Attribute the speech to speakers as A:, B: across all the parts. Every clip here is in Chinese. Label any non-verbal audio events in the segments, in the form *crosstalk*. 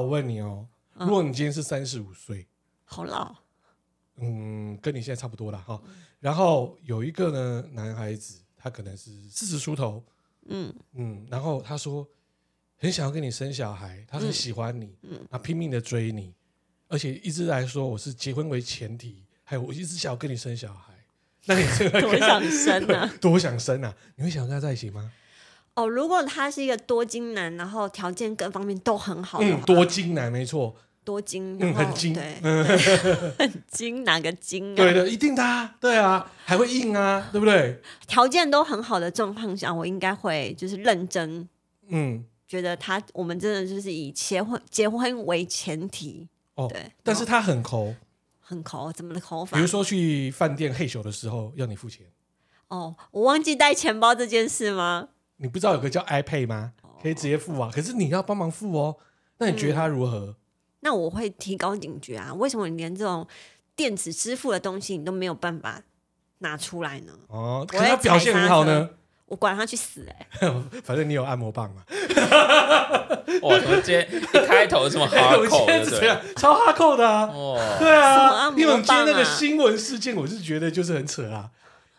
A: 我问你哦，如果你今天是三十五岁，
B: 好老，
A: 嗯，跟你现在差不多了哈。然后有一个呢，男孩子，他可能是四十出头，嗯。嗯，然后他说很想要跟你生小孩，他很喜欢你，嗯，他拼命的追你，而且一直来说我是结婚为前提，还有我一直想要跟你生小孩，那你这个 *laughs*
B: 多想生啊，*laughs*
A: 多想生啊，你会想跟他在一起吗？
B: 哦，如果他是一个多金男，然后条件各方面都很好，
A: 嗯，多金男没错。
B: 多金，
A: 嗯，很金，
B: 对，很金，哪个金啊？
A: 对的，一定的，对啊，还会硬啊，对不对？
B: 条件都很好的状况下，我应该会就是认真，嗯，觉得他我们真的就是以结婚结婚为前提，哦，对。
A: 但是他很抠，
B: 很抠，怎么的抠法？
A: 比如说去饭店嘿咻的时候要你付钱，
B: 哦，我忘记带钱包这件事吗？
A: 你不知道有个叫 iPay 吗？可以直接付啊，可是你要帮忙付哦。那你觉得他如何？嗯
B: 那我会提高警觉啊！为什么你连这种电子支付的东西你都没有办法拿出来呢？
A: 哦，可他表现很好呢。
B: 我管他去死哎、欸！*laughs*
A: 反正你有按摩棒嘛。*laughs*
C: 哇，怎么今天一开头这么哈扣的？
A: 对，超哈扣的啊！哦，对啊，因为我们今天那个新闻事件，我是觉得就是很扯啊。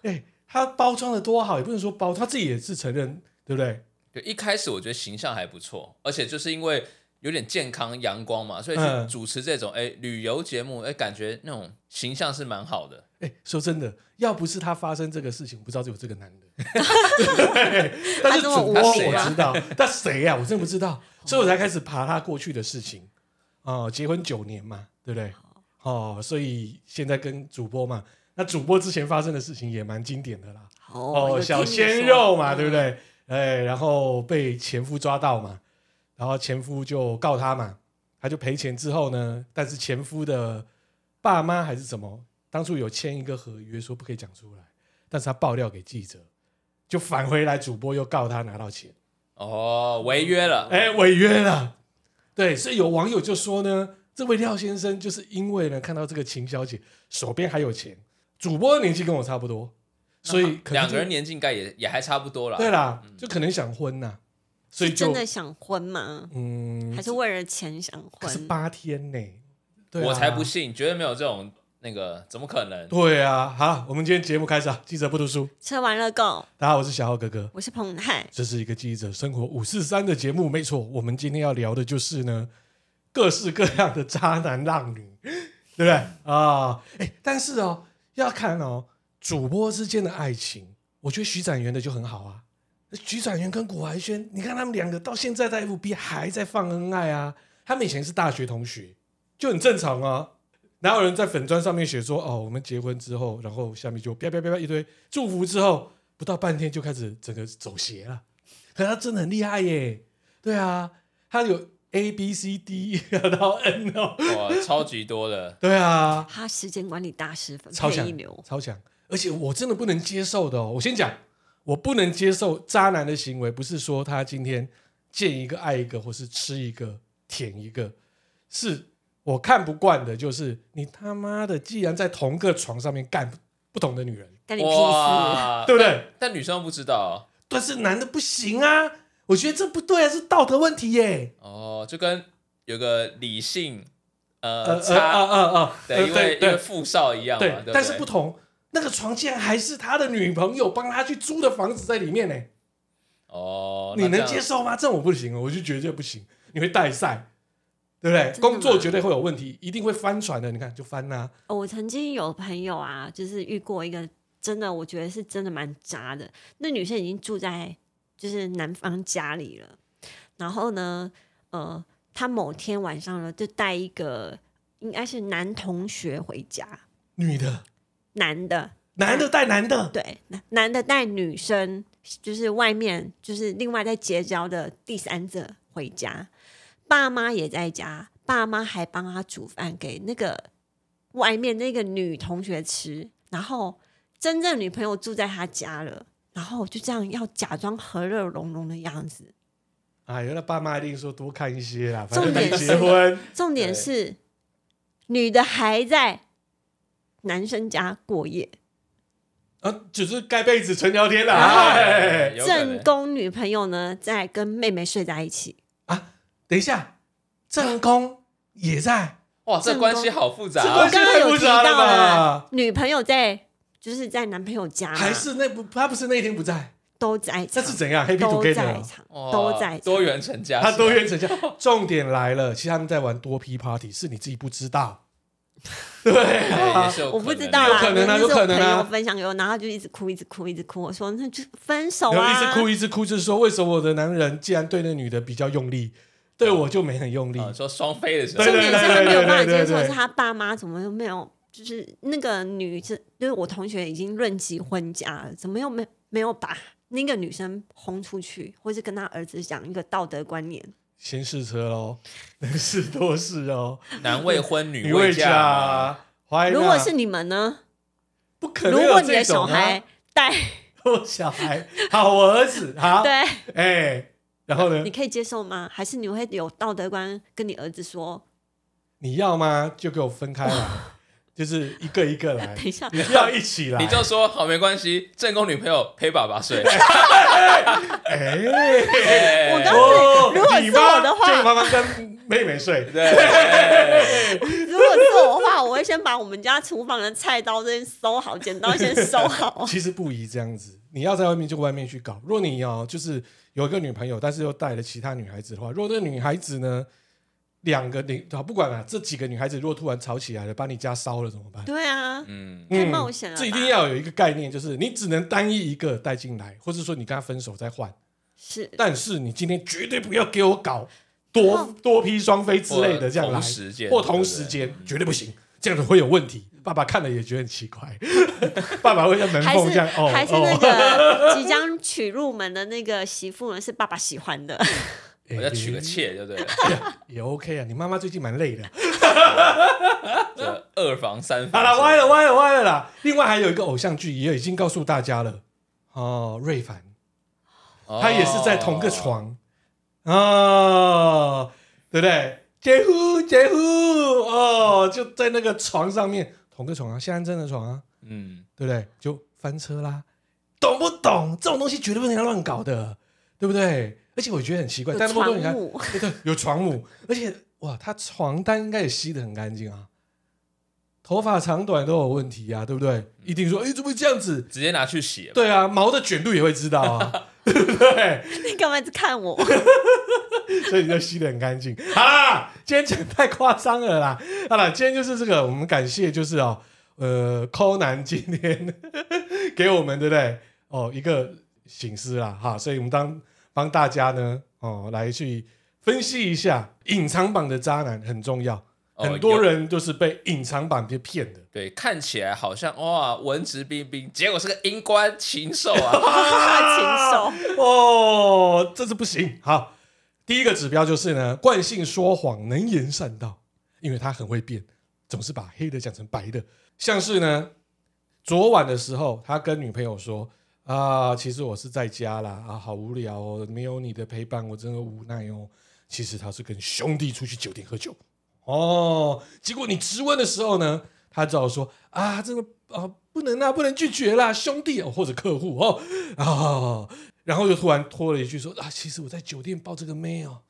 A: 哎，他包装的多好，也不能说包，他自己也是承认，对不对？
C: 对，一开始我觉得形象还不错，而且就是因为。有点健康阳光嘛，所以去主持这种哎、嗯、旅游节目，哎感觉那种形象是蛮好的。
A: 哎，说真的，要不是他发生这个事情，我不知道有这个男的。*laughs* 但是主播我知道，但谁呀、啊？我真的不知道，*laughs* 所以我才开始爬他过去的事情。哦，结婚九年嘛，对不对？哦，所以现在跟主播嘛，那主播之前发生的事情也蛮经典的啦。哦，小鲜肉嘛，对不对？哎，然后被前夫抓到嘛。然后前夫就告他嘛，他就赔钱之后呢，但是前夫的爸妈还是什么，当初有签一个合约说不可以讲出来，但是他爆料给记者，就返回来主播又告他拿到钱，
C: 哦，违约了，
A: 哎，违约了，对，所以有网友就说呢，这位廖先生就是因为呢看到这个秦小姐手边还有钱，主播的年纪跟我差不多，所以可能
C: 两个人年纪应该也也还差不多了，
A: 对啦，就可能想婚呐、啊。所以
B: 真的想婚吗？嗯，还是为了钱想婚？
A: 是八天呢，对啊，
C: 我才不信，绝对没有这种那个，怎么可能？
A: 对啊，好，我们今天节目开始啊！记者不读书，
B: 吃完了够。
A: 大家好，我是小浩哥哥，
B: 我是彭太，
A: 这是一个记者生活五四三的节目，没错。我们今天要聊的就是呢，各式各样的渣男浪女，对不对啊？哦，哎，但是哦，要看哦，主播之间的爱情，我觉得徐展元的就很好啊。徐展元跟古怀轩，你看他们两个到现在在 FB 还在放恩爱啊！他们以前是大学同学，就很正常啊。哪有人在粉砖上面写说哦，我们结婚之后，然后下面就啪啪啪啪一堆祝福之后，不到半天就开始整个走邪了。可他真的很厉害耶！对啊，他有 A B C D *laughs* 到 N 哦，
C: 哇，超级多的。
A: 对啊，
B: 他时间管理大师，
A: 超强，超强。而且我真的不能接受的哦，我先讲。我不能接受渣男的行为，不是说他今天见一个爱一个，或是吃一个舔一个，是我看不惯的，就是你他妈的，既然在同个床上面干不同的女人，*laughs*
B: 干你屁事，
A: 对不对？
C: 但，女生不知道，
A: 但是男的不行啊，我觉得这不对啊，是道德问题耶。
C: 哦，就跟有个理性呃
A: 呃呃呃呃，
C: 对，因为因为富少一样嘛，对，
A: 但是不同。那个床竟然还是他的女朋友帮他去租的房子在里面呢？
C: 哦，
A: 你能接受吗？这种我不行，我就绝对不行。你会带赛，对不对？工作绝对会有问题，一定会翻船的。你看，就翻呐、啊。
B: 哦，我曾经有朋友啊，就是遇过一个真的，我觉得是真的蛮渣的。那女生已经住在就是男方家里了，然后呢，呃，他某天晚上呢，就带一个应该是男同学回家，
A: 女的。
B: 男的，
A: 男的带男的，
B: 对，男男的带女生，就是外面就是另外在结交的第三者回家，爸妈也在家，爸妈还帮他煮饭给那个外面那个女同学吃，然后真正女朋友住在他家了，然后就这样要假装和乐融融的样子。
A: 哎，原来爸妈一定说多看一些啦，重点结婚，
B: 重点是女的还在。男生家过夜，
A: 啊，就是盖被子纯聊天啦。然后
B: 正宫女朋友呢，在跟妹妹睡在一起
A: 啊。等一下，正宫也在。
C: 哇，这关系好复杂、
A: 这
C: 啊。
A: 关系太复杂了吧？
B: 女朋友在，就是在男朋友家，
A: 还是那不他不是那一天不在，
B: 都在场。
A: 这是怎样？Happy
B: 都在场，都在
C: 多元成家，
A: 他多元成家。重点来了，其实他们在玩多批 party，是你自己不知道。*laughs* 对，
B: 我不知道，
A: 有可能啊，有可能啊。
B: 我分享给我，然后就一直哭，一直哭，一直哭。我说那就分手啊！
A: 一直哭，一直哭，就是说为什么我的男人既然对那女的比较用力，对我就没很用力？
C: 说双飞的时候，
B: 重点是他没有办法接受，是他爸妈怎么又没有？就是那个女生，就是我同学已经论及婚嫁了，怎么又没没有把那个女生轰出去，或是跟他儿子讲一个道德观念？
A: 先试车喽，能 *laughs* 试多试哦。
C: 男未婚，*laughs* 女
A: 未
C: 嫁。
B: 如果是你们呢？
A: 不可能。
B: 如果你的小孩带 *laughs*
A: 我小孩，好，我儿子，好，
B: 对，
A: 哎，然后呢？
B: 你可以接受吗？还是你会有道德观跟你儿子说？
A: 你要吗？就给我分开来。就是一个一个来，*laughs*
B: 等一下，
A: 要一起来，
C: 你就说好没关系，正宫女朋友陪爸爸睡。*laughs*
A: 哎，
B: 我告诉你，如果是我的话，
A: 就妈妈跟妹妹睡。
C: 对，
B: 如果是我的话，我会先把我们家厨房的菜刀先收好，剪刀先收好。*laughs*
A: 其实不宜这样子，你要在外面就外面去搞。如果你要就是有一个女朋友，但是又带了其他女孩子的话，如果那个女孩子呢？两个女，好不管啊，这几个女孩子如果突然吵起来了，把你家烧了怎么办？
B: 对啊，
C: 嗯，
B: 太冒险了。
A: 这一定要有一个概念，就是你只能单一一个带进来，或者说你跟他分手再换。
B: 是，
A: 但是你今天绝对不要给我搞 *laughs* 多、哦、多批双飞之类的这样来，或同时间
C: 对对
A: 绝对不行，这样子会有问题。爸爸看了也觉得很奇怪，*laughs* 爸爸会在门缝这样哦，
B: 还是那个即将娶入门的那个媳妇呢？是爸爸喜欢的。
C: 我要娶个妾，对不对？
A: 也 OK 啊。你妈妈最近蛮累的，*laughs*
C: 这二房三房。
A: 好了，歪了，歪了，歪了啦。另外还有一个偶像剧，也已经告诉大家了。哦，瑞凡，他也是在同个床哦，对不对？姐夫，姐夫，哦，就在那个床上面，同个床啊，现在真的床啊，嗯，对不对？就翻车啦，懂不懂？这种东西绝对不能乱搞的，对不对？而且我觉得很奇怪，但那么多你看，对对，有床母，而且哇，他床单应该也吸得很干净啊，头发长短都有问题啊，对不对？一定说，哎，怎么会这样子？
C: 直接拿去洗。
A: 对啊，毛的卷度也会知道啊，*laughs* 对不对？
B: 你干嘛一直看我？*laughs*
A: 所以你就吸得很干净。好啦，今天讲太夸张了啦。好了，今天就是这个，我们感谢就是哦，呃，柯南今天 *laughs* 给我们对不对？哦，一个醒思啦，哈，所以我们当。帮大家呢，哦，来去分析一下隐藏版的渣男很重要，哦、很多人就是被隐藏版给骗的。
C: 对，看起来好像哇文质彬彬，结果是个阴官禽兽啊！*laughs*
B: 禽兽
A: 哦，这是不行。好，第一个指标就是呢，惯性说谎，能言善道，因为他很会变，总是把黑的讲成白的。像是呢，昨晚的时候，他跟女朋友说。啊，其实我是在家啦，啊，好无聊哦，没有你的陪伴，我真的无奈哦。其实他是跟兄弟出去酒店喝酒，哦，结果你质问的时候呢，他只好说啊，这个啊不能啊，不能拒绝啦，兄弟哦，或者客户哦，啊，然后又突然拖了一句说啊，其实我在酒店抱这个妹哦，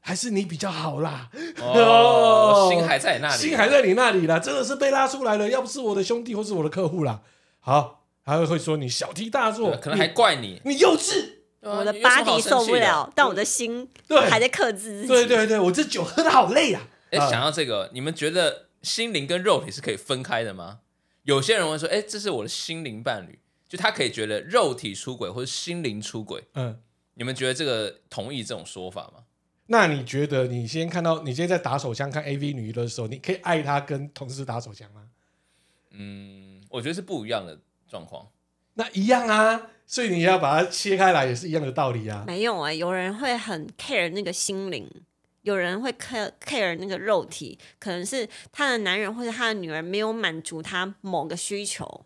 A: 还是你比较好啦，
C: 哦，心还在你那里，
A: 心还在你那里啦，真的是被拉出来了，要不是我的兄弟或是我的客户啦，好。还会说你小题大做，
C: 可能还怪你，
A: 你幼稚。
B: 我的 body 受不了，但我的心对还在克制自己。
A: 对对对，我这酒喝的好累啊！
C: 哎，想到这个，你们觉得心灵跟肉体是可以分开的吗？有些人会说，哎，这是我的心灵伴侣，就他可以觉得肉体出轨或者心灵出轨。嗯，你们觉得这个同意这种说法吗？
A: 那你觉得你先看到你今天在打手枪看 AV 女的时候，你可以爱她跟同事打手枪吗？
C: 嗯，我觉得是不一样的。状况
A: 那一样啊，所以你要把它切开来也是一样的道理啊。
B: 没有啊、欸，有人会很 care 那个心灵，有人会 care care 那个肉体，可能是他的男人或者他的女儿没有满足他某个需求。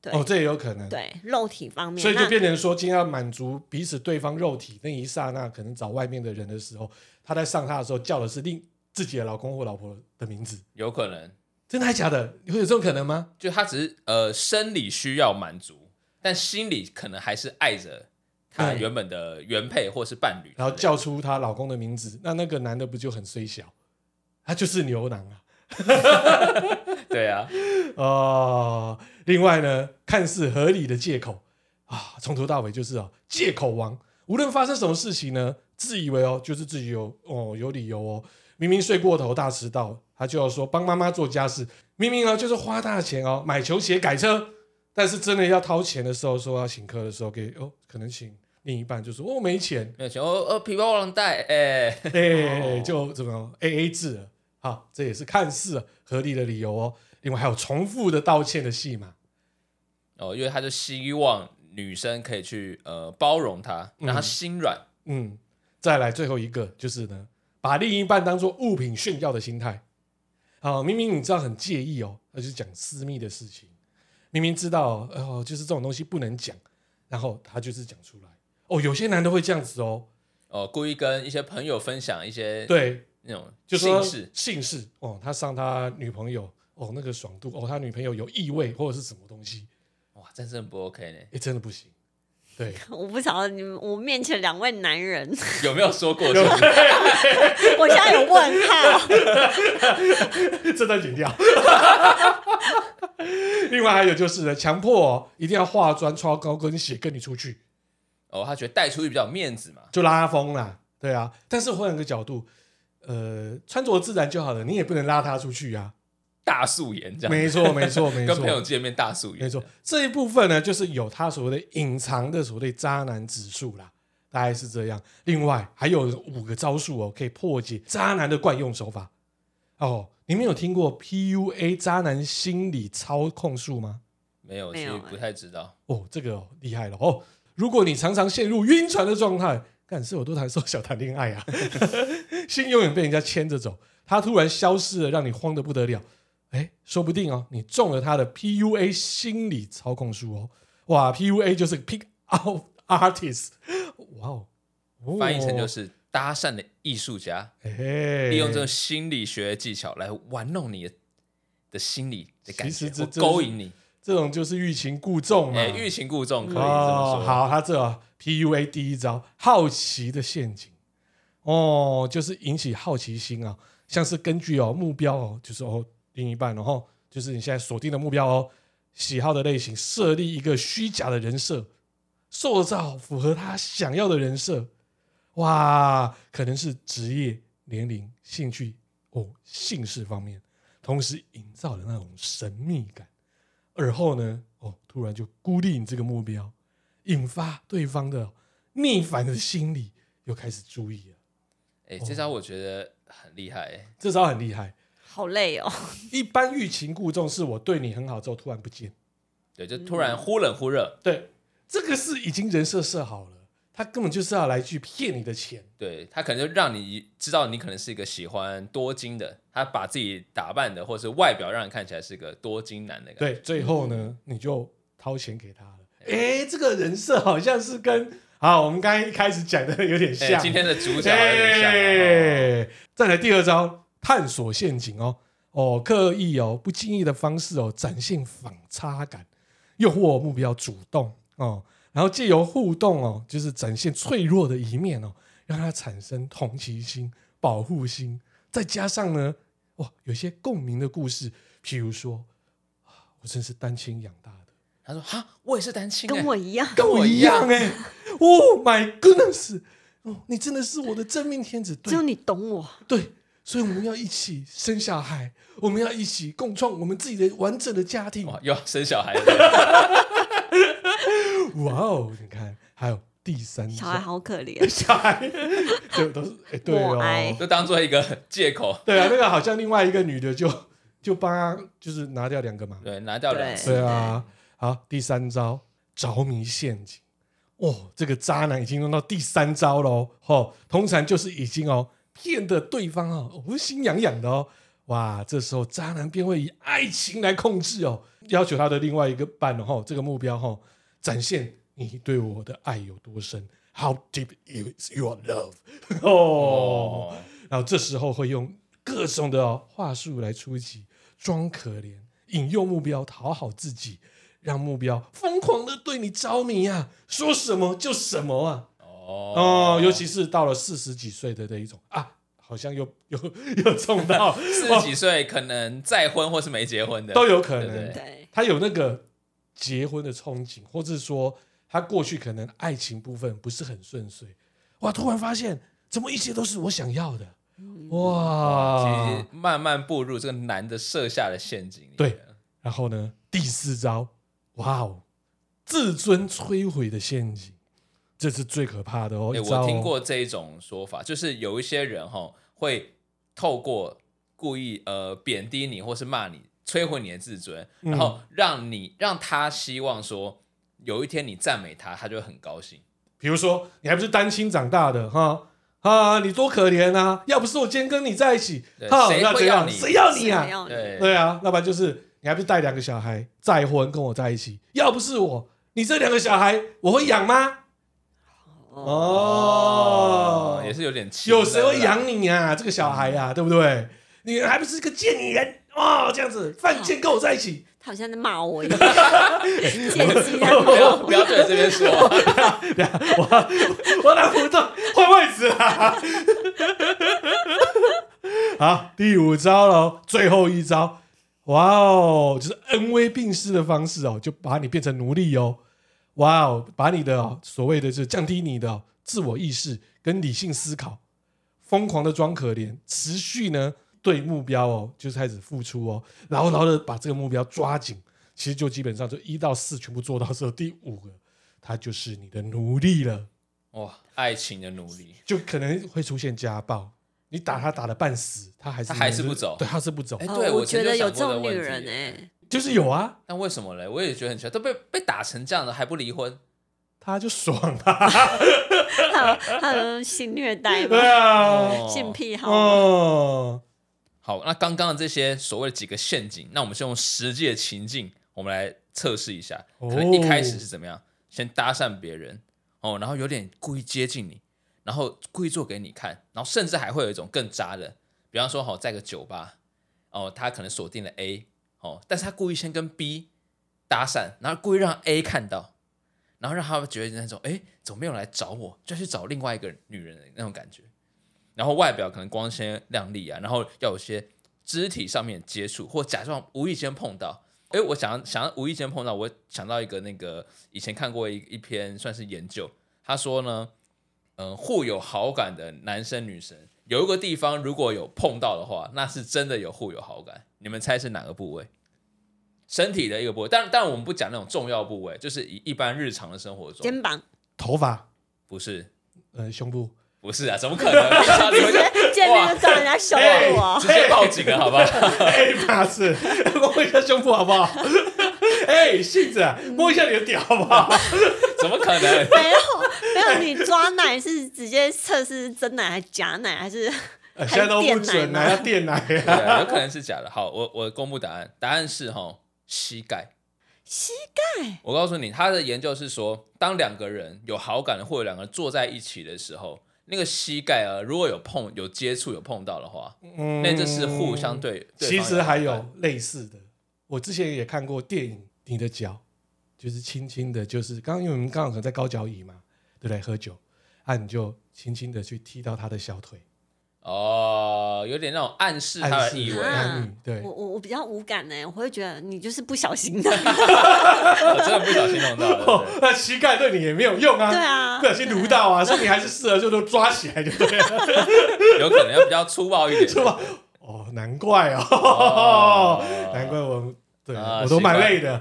B: 对
A: 哦，这也有可能。
B: 对肉体方面，
A: 所以就变成说，今天要满足彼此对方肉体那一刹那，可能找外面的人的时候，他在上他的时候叫的是另自己的老公或老婆的名字，
C: 有可能。
A: 真的还假的？会有这种可能吗？
C: 就他只是呃生理需要满足，但心里可能还是爱着他原本的原配或是伴侣，
A: 然后叫出她老公的名字，那那个男的不就很衰小？他就是牛郎啊。*laughs*
C: 对啊，*laughs*
A: 哦，另外呢，看似合理的借口啊，从头到尾就是啊，借口王。无论发生什么事情呢，自以为哦，就是自己有哦有理由哦。明明睡过头大迟到，他就要说帮妈妈做家事。明明哦就是花大钱哦买球鞋改车，但是真的要掏钱的时候，说要请客的时候给哦，可能请另一半就说哦没钱，
C: 没钱哦哦皮包忘了带，哎
A: 哎 *laughs* 就怎么 A A 制了。好，这也是看似合理的理由哦。另外还有重复的道歉的戏嘛
C: 哦，因为他就希望女生可以去呃包容他，让他心软。
A: 嗯，嗯，再来最后一个就是呢，把另一半当做物品炫耀的心态。好，明明你知道很介意哦，那就讲私密的事情。明明知道哦，就是这种东西不能讲，然后他就是讲出来。哦，有些男的会这样子哦，
C: 哦，故意跟一些朋友分享一些
A: 对。
C: 那种就姓氏
A: 姓氏哦，他上他女朋友哦，那个爽度哦，他女朋友有异味或者是什么东西，哇，这真的不 OK 呢？哎，真的不行。对，*laughs*
B: 我不晓得你们我面前两位男人 *laughs*
C: 有没有说过？*laughs*
B: 我现在有问号，
A: 这段剪掉。另外还有就是呢，强迫哦，一定要化妆、穿高跟鞋跟你出去。
C: 哦，他觉得带出去比较有面子嘛，
A: 就拉风啦。对啊，但是换个角度。呃，穿着自然就好了，你也不能拉他出去啊。
C: 大素颜这样，
A: 没错 *laughs* 没错没错，
C: 跟朋友见面大素颜，
A: 没错。这一部分呢，就是有他所谓的隐藏的所谓渣男指数啦，大概是这样。另外还有五个招数哦，可以破解渣男的惯用手法。哦，你们有听过 PUA 渣男心理操控术吗？
C: 没有，其实不太知道。
A: 哦，这个厉害了哦。如果你常常陷入晕船的状态。干是我都谈说小谈恋爱啊，*laughs* 心永远被人家牵着走，他突然消失了，让你慌得不得了。哎，说不定哦，你中了他的 PUA 心理操控术哦。哇，PUA 就是 Pick Out Artist，*laughs* 哇哦，
C: 翻译成就是搭讪的艺术家，利用这种心理学技巧来玩弄你的心理的感觉，勾引你。
A: 这种就是欲擒故纵嘛，
C: 欲擒故纵可以这么说。
A: 好，他这。PUA 第一招，好奇的陷阱，哦，就是引起好奇心啊，像是根据哦目标哦，就是哦另一半，然后就是你现在锁定的目标哦，喜好的类型，设立一个虚假的人设，塑造符合他想要的人设，哇，可能是职业、年龄、兴趣哦、姓氏方面，同时营造的那种神秘感，而后呢，哦，突然就孤立你这个目标。引发对方的逆反的心理，又开始注意了。
C: 哎，这招我觉得很厉害，欸，
A: 这招很厉害。
B: 好累哦。*laughs*
A: 一般欲擒故纵是我对你很好之后突然不见，
C: 对，就突然忽冷忽热。
A: 对，这个是已经人设设好了，他根本就是要来去骗你的钱。
C: 对，他可能就让你知道你可能是一个喜欢多金的，他把自己打扮的或者是外表让人看起来是个多金男的感觉。
A: 对，最后呢，嗯、你就掏钱给他了。哎，这个人设好像是跟好我们刚刚一开始讲的有点像。
C: 今天的主角有点像。
A: 哎，再来第二招，探索陷阱哦哦，刻意哦不经意的方式哦，展现反差感，诱惑目标主动哦，然后借由互动哦，就是展现脆弱的一面哦，让他产生同情心、保护心，再加上呢，哇，有些共鸣的故事，譬如说，我真是单亲养大的。
C: 他说：“哈，我也是单亲，
B: 跟我一样，
A: 跟我一样哎！Oh my goodness！哦，你真的是我的真命天子，
B: 只有你懂我。
A: 对，所以我们要一起生小孩，我们要一起共创我们自己的完整的家庭。
C: 哇，又要生小孩了！*laughs*
A: 哇哦，你看，还有第三，
B: 小孩好可怜，*laughs*
A: 小孩就都是哎，对哦，
C: 就当做一个借口。
A: 对啊，那个好像另外一个女的就就帮他就是拿掉两个嘛，
C: 对，拿掉两个，
A: 对啊。”好，第三招着迷陷阱，哦，这个渣男已经用到第三招喽，哦，通常就是已经哦骗得对方哦，我心痒痒的哦，哇，这时候渣男便会以爱情来控制哦，要求他的另外一个伴哦，这个目标哦，展现你对我的爱有多深，How deep is your love？哦，哦，*laughs* 然后这时候会用各种的话术来出击，装可怜，引诱目标讨好自己。让目标疯狂的对你着迷啊，说什么就什么啊！哦，哦，尤其是到了四十几岁的那一种啊，好像又 *laughs* 又又中到 *laughs*
C: 四十几岁，可能再婚或是没结婚的
A: 都有可能。
C: 对，
B: 对，
A: 他有那个结婚的憧憬，或者说他过去可能爱情部分不是很顺遂，哇，突然发现怎么一切都是我想要的，哇！
C: 其实慢慢步入这个男的设下的陷阱里。
A: 对，然后呢，第四招，哇哦，自尊摧毁的陷阱。这是最可怕的哦！
C: 欸、我听过这一种说法，就是有一些人哈会透过故意呃贬低你或是骂你，摧毁你的自尊，然后让你让他希望说有一天你赞美他，他就会很高兴。
A: 比如说你还不是单亲长大的哈啊，你多可怜啊！要不是我今天跟你在一起，哈，
C: 谁会要你？
A: 谁要你啊？
B: 要你
C: 对
A: 对啊，要不然就是你还不是带两个小孩再婚跟我在一起？要不是我，你这两个小孩我会养吗？哦，
C: 也是有点气。
A: 有谁会养你啊？这个小孩呀、啊，对不对？你还不是个贱女人哦？这样子，犯贱跟我在一起，
B: 他好像在骂我一样。*laughs*
C: 不要不要对着这边说，*laughs*
A: 我我拿不动换位置啊！*laughs* 好，第五招喽，最后一招，哇哦，就是恩威并施的方式哦，就把你变成奴隶哦。哇哦！把你的、哦、所谓的是降低你的、哦、自我意识跟理性思考，疯狂的装可怜，持续呢对目标哦，就是开始付出哦，牢牢的把这个目标抓紧。其实就基本上就一到四全部做到之后，第五个他就是你的奴隶了。
C: 哇，爱情的奴隶
A: 就可能会出现家暴，你打他打的半死，他还是
C: 他还是不走，
A: 对，他是不走。
C: 哎，对，
B: 我觉得有这种女人哎。
A: 就是有啊，
C: 但为什么嘞？我也觉得很奇怪，都被被打成这样了还不离婚，
A: 他就爽啊！
B: 他有性虐待吗？*laughs*
A: 对啊，
B: 性癖好。
A: 哦，
C: 好，那刚刚的这些所谓的几个陷阱，那我们先用实际的情境，我们来测试一下。可能一开始是怎么样？先搭讪别人哦，然后有点故意接近你，然后故意做给你看，然后甚至还会有一种更渣的，比方说，好，在个酒吧哦，他可能锁定了 A。哦，但是他故意先跟 B 搭讪，然后故意让 A 看到，然后让他们觉得那种，哎，怎么没有来找我，就去找另外一个女人的那种感觉。然后外表可能光鲜亮丽啊，然后要有些肢体上面接触，或假装无意间碰到。哎，我想想无意间碰到，我想到一个那个以前看过一一篇算是研究，他说呢，嗯，互有好感的男生女生有一个地方如果有碰到的话，那是真的有互有好感。你们猜是哪个部位？身体的一个部位，但但我们不讲那种重要部位，就是一一般日常的生活中，
B: 肩膀、
A: 头发，
C: 不是，
A: 呃，胸部，
C: 不是啊，怎么可能？直
B: 接 *laughs* 见面就叫人家胸部啊，
C: 直接报警了，好不好？*laughs*
A: 哎，不是，摸一下胸部好不好？*laughs* 哎，杏子，摸一下你的屌好不好？
C: 怎么可能？
B: 没有，没有，你抓奶是直接测试真奶还是假奶还是？
A: 现在都不准了，要电奶
C: 啊！有可能是假的。好，我我公布答案，答案是哈膝盖。
B: 膝盖。
C: 我告诉你，他的研究是说，当两个人有好感的或者两个人坐在一起的时候，那个膝盖啊，如果有碰、有接触、有碰到的话，嗯，那这是互相对。对
A: 其实还有类似的，我之前也看过电影，你的脚就是轻轻的，就是刚刚因为我们刚好可能在高脚椅嘛，对不对？喝酒，啊，你就轻轻的去踢到他的小腿。
C: 哦，有点那种暗示他的意味。
A: 对，
B: 我我我比较无感呢，我会觉得你就是不小心的，*laughs*
C: 我真的不小心弄到。
A: 那膝盖对你也没有用啊，
B: 对啊，
A: 不小心撸到啊，所以你还是适合就都抓起来就对了。*laughs*
C: 有可能要比较粗暴一点，
A: 粗暴。哦，难怪哦，*laughs* 难怪我对我都蛮累的。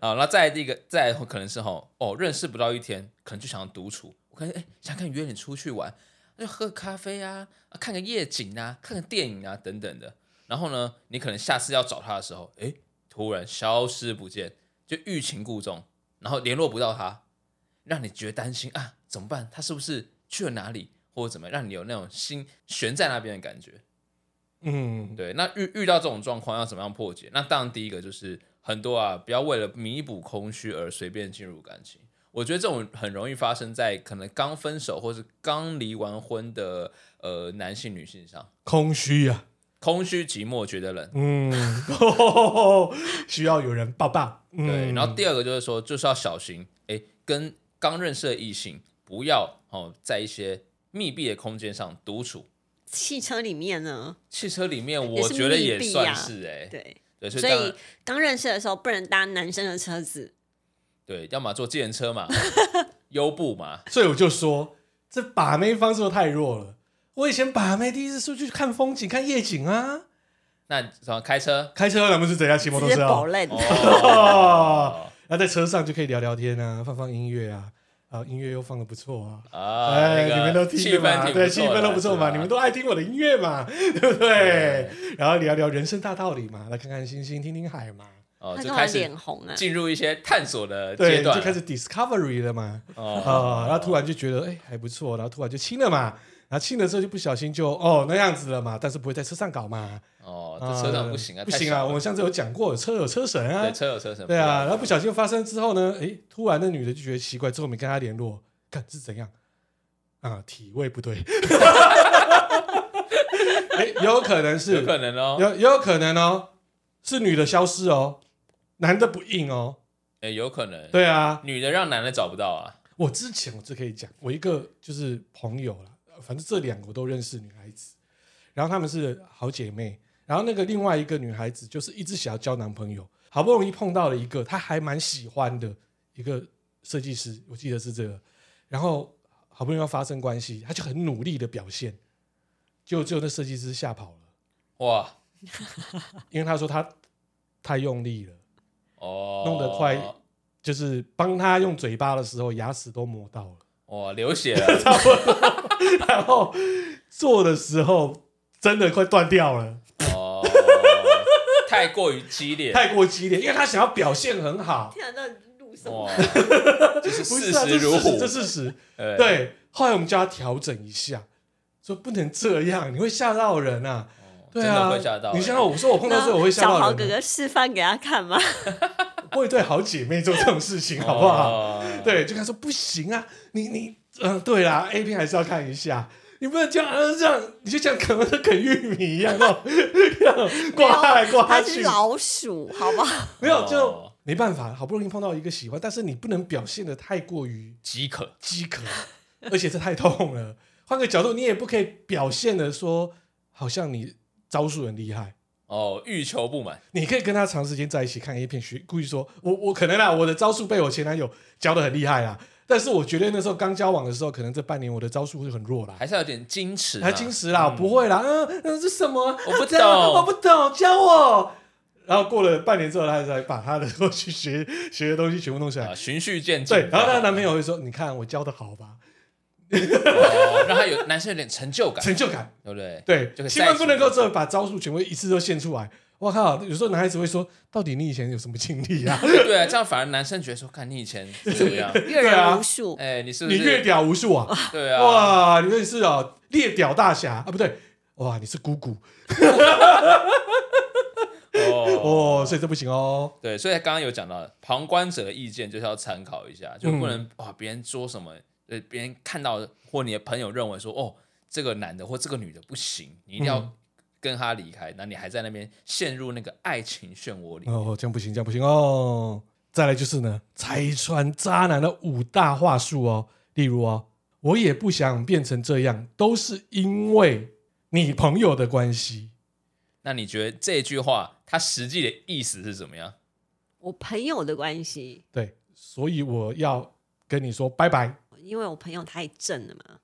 C: 好，那再第一个，再可能是哈哦，认识不到一天，可能就想要独处。我可能哎，想跟你约你出去玩。就喝咖啡啊，看个夜景啊，看个电影啊，等等的。然后呢，你可能下次要找他的时候，诶，突然消失不见，就欲擒故纵，然后联络不到他，让你觉得担心啊，怎么办？他是不是去了哪里，或者怎么样，让你有那种心悬在那边的感觉？嗯，对。那遇遇到这种状况要怎么样破解？那当然第一个就是很多啊，不要为了弥补空虚而随便进入感情。我觉得这种很容易发生在可能刚分手或是刚离完婚的呃男性女性上，
A: 空虚啊，
C: 空虚寂寞觉得冷，
A: 嗯，哦、*laughs* 需要有人抱抱。
C: 嗯、对，然后第二个就是说，就是要小心，哎，跟刚认识的异性不要哦，在一些密闭的空间上独处，
B: 汽车里面呢？
C: 汽车里面，我觉得也算是哎、欸，
B: 对。
C: 对，
B: 所以刚认识的时候不能搭男生的车子，
C: 对，要么坐计程车嘛，优步嘛，*laughs*
A: 所以我就说这把妹方式都太弱了。我以前把妹第一次出去看风景、看夜景啊，
C: 那什么开车？
A: 开车那不是怎样骑摩托车
B: 啊？
A: 哦，*laughs* 那在车上就可以聊聊天啊，放放音乐啊。啊，音乐又放的不错啊！
C: 啊，
A: 哎，
C: 那个、
A: 你们都听嘛？对，气氛都不错嘛，你们都爱听我的音乐嘛，对不对？对，然后聊聊人生大道理嘛，来看看星星，听听海嘛。
C: 哦，就开始脸红了，进入一些探索的阶段，
A: 就开始 discovery 了嘛。哦，啊，然后突然就觉得哎还不错，然后突然就亲了嘛。然后亲的时候就不小心就哦那样子了嘛，但是不会在车上搞嘛。
C: 哦，这车上不行啊，
A: 不行啊！我们上次有讲过，车有车神啊，
C: 对，车有车神。
A: 对啊，然后不小心发生之后呢，哎，突然那女的就觉得奇怪，之后没跟他联络，看是怎样啊？体位不对，*laughs* 哎，有可能是，
C: 有可能哦，
A: 有有可能哦，是女的消失哦，男的不硬哦，
C: 哎，有可能，
A: 对啊，
C: 女的让男的找不到啊。
A: 我之前我就可以讲，我一个就是朋友了。反正这两个我都认识女孩子，然后她们是好姐妹，然后那个另外一个女孩子就是一直想要交男朋友，好不容易碰到了一个她还蛮喜欢的一个设计师，我记得是这个，然后好不容易要发生关系，她就很努力的表现，就就那设计师吓跑了，哇，因为他说他太用力了，哦，弄得快，就是帮他用嘴巴的时候牙齿都磨到了。
C: 哇，流血了，*laughs* 差不多
A: 然后做的时候真的快断掉了。哦，
C: 太过于激烈，
A: 太过激烈，因为他想要表现很好。
B: 天啊，那录什么？
C: 哇，*laughs* 这是事实如虎，
A: 这是事实。对，后来我们叫他调整一下，说不能这样，你会吓到人啊。对啊，
C: 会吓到。
A: 你想想，我说我碰到这个我会吓到人。
B: 小豪哥哥示范给他看吗？*laughs*
A: 不会对好姐妹做这种事情，*laughs* 好不好？对，就跟他说不行啊，你你嗯、呃，对啦，A 片还是要看一下，你不能这样，这样你就像啃啃玉米一样，那种刮来刮去。*laughs*
B: 它是老鼠，好不好？
A: 没有，就没办法，好不容易碰到一个喜欢，但是你不能表现的太过于
C: 饥渴，
A: 饥渴，而且这太痛了。换个角度，你也不可以表现的说，好像你招数很厉害。
C: 哦，欲求不满，
A: 你可以跟他长时间在一起看 A 片，学故意说，我我可能啦，我的招数被我前男友教的很厉害啦，但是我觉得那时候刚交往的时候，可能这半年我的招数会很弱啦，
C: 还是有点矜持，
A: 还矜持啦，嗯、不会啦，嗯嗯，这什么？
C: 我不懂，
A: 我不懂，教我。然后过了半年之后，他才把他的过去学学的东西全部弄出来，
C: 循序渐进。
A: 对，然后她的男朋友会说，你看我教的好吧？
C: 哦，让他有男生有点成就感，
A: 成就感，
C: 对不对？
A: 对，千万不能够这把招数全部一次都献出来。我靠，有时候男孩子会说：“到底你以前有什么经历啊？” *laughs*
C: 对啊，这样反而男生觉得说：“看你以前怎么样，*laughs*
B: 阅人无数。”
C: 哎，你是不是
A: 你阅屌无数啊？
C: 对啊，
A: 哇，你认识哦，猎屌大侠啊？不对，哇，你是姑姑。*laughs* 哦，所以这不行哦。
C: 对，所以刚刚有讲到，旁观者的意见就是要参考一下，就不能哇，别人说什么。对，别人看到或你的朋友认为说，哦，这个男的或这个女的不行，你一定要跟他离开。那、嗯、你还在那边陷入那个爱情漩涡里。
A: 哦，这样不行，这样不行哦。再来就是呢，拆穿渣男的五大话术哦。例如哦，我也不想变成这样，都是因为你朋友的关系。
C: 那你觉得这句话它实际的意思是怎么样？
B: 我朋友的关系。
A: 对，所以我要跟你说拜拜。
B: 因为我朋友太正了嘛，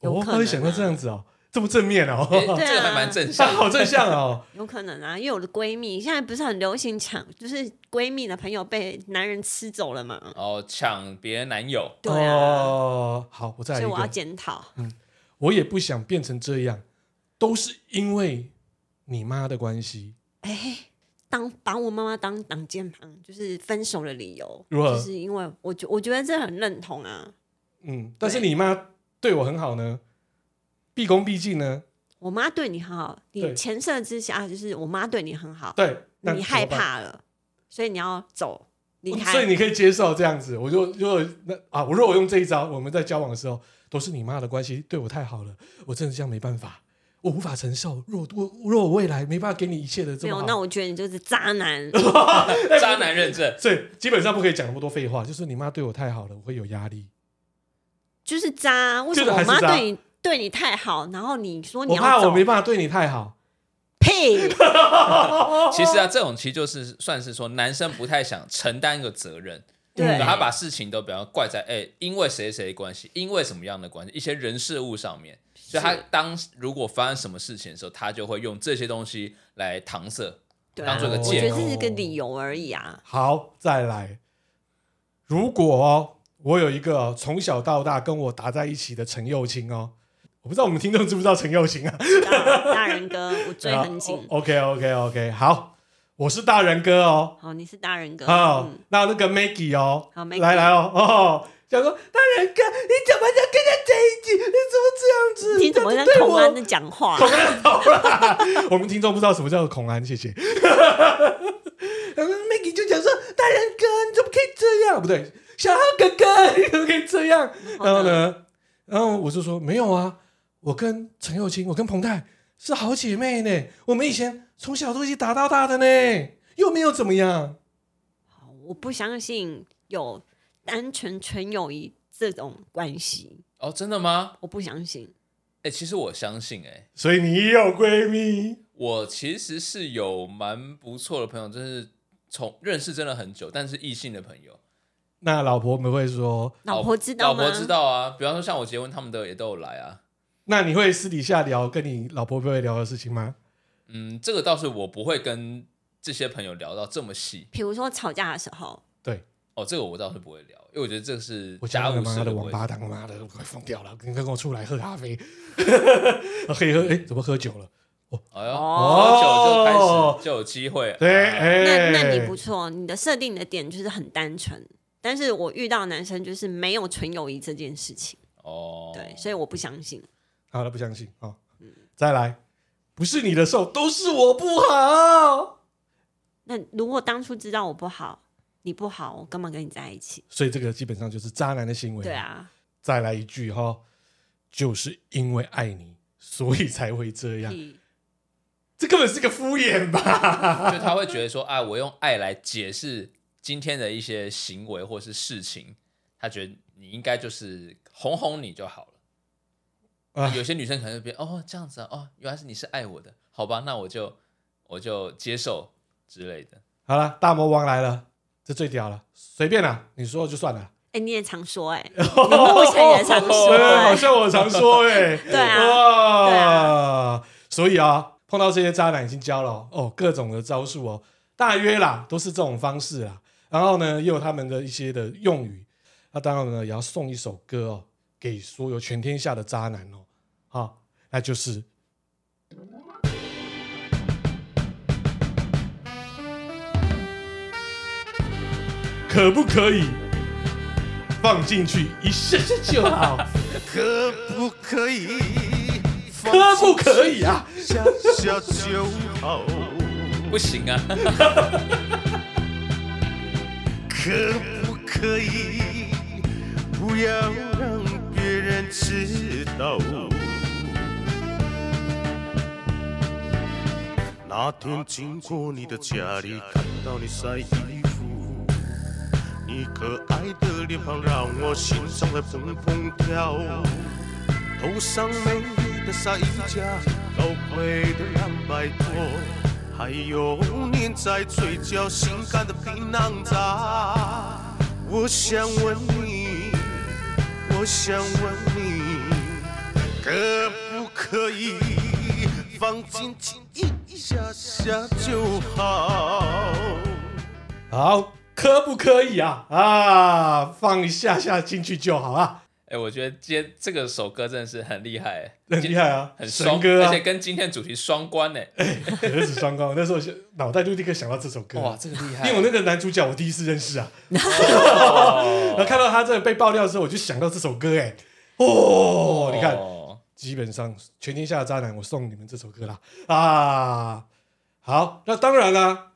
A: 我可能想到这样子哦，这么正面哦，
C: 这个还蛮正向，
A: 好正向哦。*laughs*
B: 有可能啊，因为我的闺蜜现在不是很流行抢，就是闺蜜的朋友被男人吃走了嘛。
C: 哦，抢别人男友。
B: 对啊。
A: 好，我再来。
B: 所以我要检讨。
A: 嗯，我也不想变成这样，都是因为你妈的关系。
B: 哎，当把我妈妈当挡箭牌，就是分手的理由。
A: 如何？
B: 就是因为我觉我觉得这很认同啊。
A: 嗯，但是你妈对我很好呢，毕恭毕敬呢。
B: 我妈对你很好，你前设之下就是我妈对你很好，
A: 对，
B: 你害怕了，所以你要走离开，
A: 所以你可以接受这样子。我就如果那啊，我如果用这一招，我们在交往的时候都是你妈的关系，对我太好了，我真的这样没办法，我无法承受。若我若我未来没办法给你一切的这么好，
B: 没有，那我觉得你就是渣男，*laughs*
C: 渣男认证。
A: 所以基本上不可以讲那么多废话，就是你妈对我太好了，我会有压力。
B: 就是渣，为什么我妈对你对你太好，然后你说你
A: 我怕我没办法对你太好。
B: 屁！*laughs*
C: 其实啊，这种其实就是算是说男生不太想承担一个责任，
B: 对，
C: 他把事情都比方怪在哎、欸，因为谁谁的关系，因为什么样的关系，一些人事物上面，所以他当如果发生什么事情的时候，他就会用这些东西来搪塞，当做个借口。
B: 我觉得这是个理由而已啊。
A: 好，再来，如果哦，我有一个从小到大跟我打在一起的陈幼卿哦。我不知道我们听众知不知道陈幼卿啊？
B: 大人哥，*laughs* 我追很紧。
A: OK OK OK，好，我是大人哥哦。
B: 好，你是大人哥。
A: 好，那那个 Maggie 哦，
B: 好，Maggie
A: 来来哦哦，想说大人哥，你怎么能跟他在一起？你怎么这样子？
B: 你怎么像孔安的讲话？
A: 孔安好了，我们听众不知道什么叫做孔安，谢谢。然后 Maggie 就讲说，大人哥，你怎么可以这样？不对，小浩哥哥，*laughs* 你怎么可以这样？然后呢，然后我就说没有啊。我跟陈幼卿，我跟彭泰是好姐妹呢。我们以前从小都一起打到大的呢，又没有怎么样。
B: 我不相信有单纯纯友谊这种关系。
C: 哦，真的吗？
B: 我不相信。
C: 哎、欸，其实我相信、欸，哎，
A: 所以你有闺蜜？
C: 我其实是有蛮不错的朋友，就是从认识真的很久，但是异性的朋友。
A: 那老婆们会说？
B: 老婆知道吗？
C: 老婆知道啊。比方说像我结婚，他们都也都有来啊。
A: 那你会私底下聊跟你老婆不会聊的事情吗？
C: 嗯，这个倒是我不会跟这些朋友聊到这么细。
B: 比如说吵架的时候，
A: 对，
C: 哦，这个我倒是不会聊，因为我觉得这个是
A: 我家务事的王八蛋，妈的，快疯掉了！你跟我出来喝咖啡，*laughs* 可以喝，哎，怎么喝酒了？哦，
C: 哎呦，喝酒就开始就有机会。
A: 对，哎，
B: 那那你不错，你的设定的点就是很单纯，但是我遇到男生就是没有纯友谊这件事情。哦，对，所以我不相信。
A: 好了，不相信啊！再来，不是你的错，都是我不好。
B: 那如果当初知道我不好，你不好，我干嘛跟你在一起？
A: 所以这个基本上就是渣男的行为。
B: 对啊。
A: 再来一句哈，就是因为爱你，所以才会这样。这根本是个敷衍吧？*laughs*
C: 就他会觉得说，啊，我用爱来解释今天的一些行为或是事情，他觉得你应该就是哄哄你就好了。啊、有些女生可能就变哦，这样子啊，哦，原来是你是爱我的，好吧，那我就我就接受之类的。
A: 好了，大魔王来了，这最屌了，随便啦，你说就算了。
B: 哎、欸，你也常说哎、欸，*laughs* 你目前也常说、欸，*laughs*
A: 好像我常说哎、欸，
B: 对啊，对
A: 啊，所以啊，碰到这些渣男已经教了哦，各种的招数哦，大约啦都是这种方式啦，然后呢，又有他们的一些的用语，那当然呢，也要送一首歌哦。给所有全天下的渣男哦，好，那就是可不可以放进去一下下就好？*laughs*
D: 可不可以？
A: 可不可以啊？
D: 下下就好？
C: 不行啊！*laughs*
D: 可不可以？不要让。别人知道，那天经过你的家里，看到你晒衣服，你可爱的脸庞让我心脏在砰砰跳，头上美丽的纱衣架，高贵的蓝白拖，还有粘在嘴角性感的皮囊渣，我想问你。我想问你，可不可以放轻轻一下下就好？
A: 好，可不可以啊？啊，放一下下进去就好啊！
C: 哎、欸，我觉得今天这个首歌真的是很厉害，
A: 很厉害啊，
C: 很双
A: 歌啊，
C: 而且跟今天主题双关呢。
A: 哎，何止双关？那时候脑袋就立刻想到这首歌，
C: 哇，这个厉害！
A: 因为我那个男主角我第一次认识啊，*laughs* 然后看到他这个被爆料的时候，我就想到这首歌，哎，哦，你看，基本上全天下的渣男，我送你们这首歌啦啊！好，那当然啦，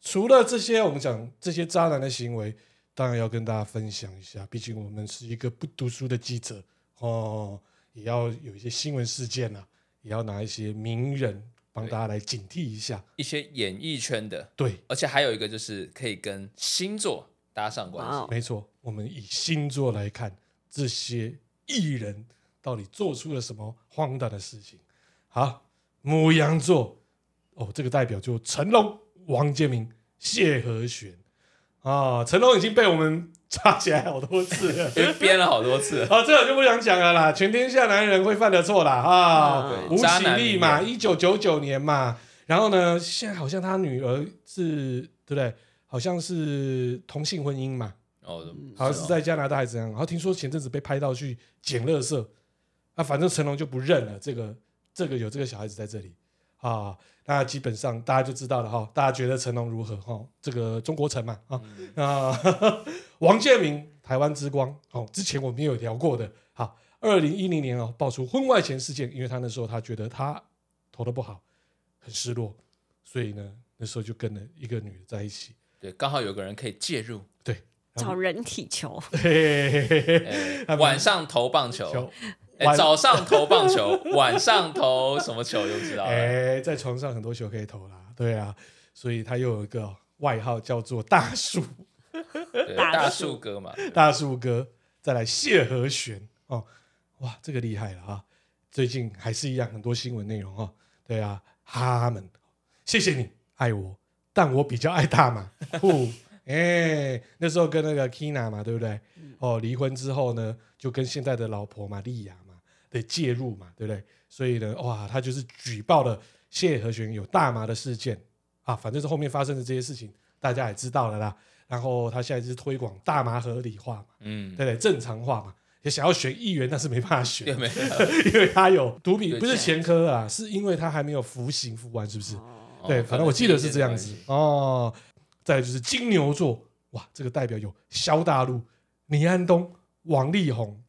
A: 除了这些，我们讲这些渣男的行为。当然要跟大家分享一下，毕竟我们是一个不读书的记者哦，也要有一些新闻事件啊，也要拿一些名人帮大家来警惕一下
C: 一些演艺圈的。
A: 对，
C: 而且还有一个就是可以跟星座搭上关系。
A: 没错，我们以星座来看这些艺人到底做出了什么荒诞的事情？好，母羊座哦，这个代表就成龙、王建民、谢和弦啊。成龙已经被我们抓起来好多次了，*laughs*
C: 编了好多次。
A: 哦，*laughs* 这个就不想讲了啦。全天下男人会犯的错啦啊，吴绮莉嘛，一九九九年嘛。然后呢，现在好像他女儿是对不对？好像是同性婚姻嘛。哦，好像是在加拿大还是怎样？然后听说前阵子被拍到去捡垃圾，啊，反正成龙就不认了。这个这个有这个小孩子在这里啊，那基本上大家就知道了哈。大家觉得成龙如何哈？这个中国城嘛啊、嗯、啊，*laughs* 王建民台湾之光哦，之前我们也有聊过的。好，二零一零年哦，爆出婚外情事件，因为他那时候他觉得他投的不好，很失落，所以呢那时候就跟了一个女的在一起。
C: 对，刚好有个人可以介入。
A: 对。
B: 找人体球，*laughs*
C: 晚上投棒球，早上投棒球，*laughs* 晚上投什么球就知道了。
A: 哎，在床上很多球可以投啦，对啊，所以他又有一个外号叫做大树，
C: 大树哥嘛，
A: 大树哥。再来谢和弦哦，哇，这个厉害了啊！最近还是一样很多新闻内容哦，对啊，他们谢谢你爱我，但我比较爱大马。*laughs* 哎、欸，那时候跟那个 Kina 嘛，对不对？哦，离婚之后呢，就跟现在的老婆嘛，莉亚嘛，得介入嘛，对不对？所以呢，哇，他就是举报了谢和弦有大麻的事件啊，反正是后面发生的这些事情，大家也知道了啦。然后他现在就是推广大麻合理化嘛，嗯，对不对？正常化嘛，也想要选议员，但是没办法选，*laughs* 因为他有毒品，不是前科啊，是因为他还没有服刑服完，是不是？哦、对，反正我记得是这样子哦。再来就是金牛座，哇，这个代表有萧大陆、倪安东、王力宏。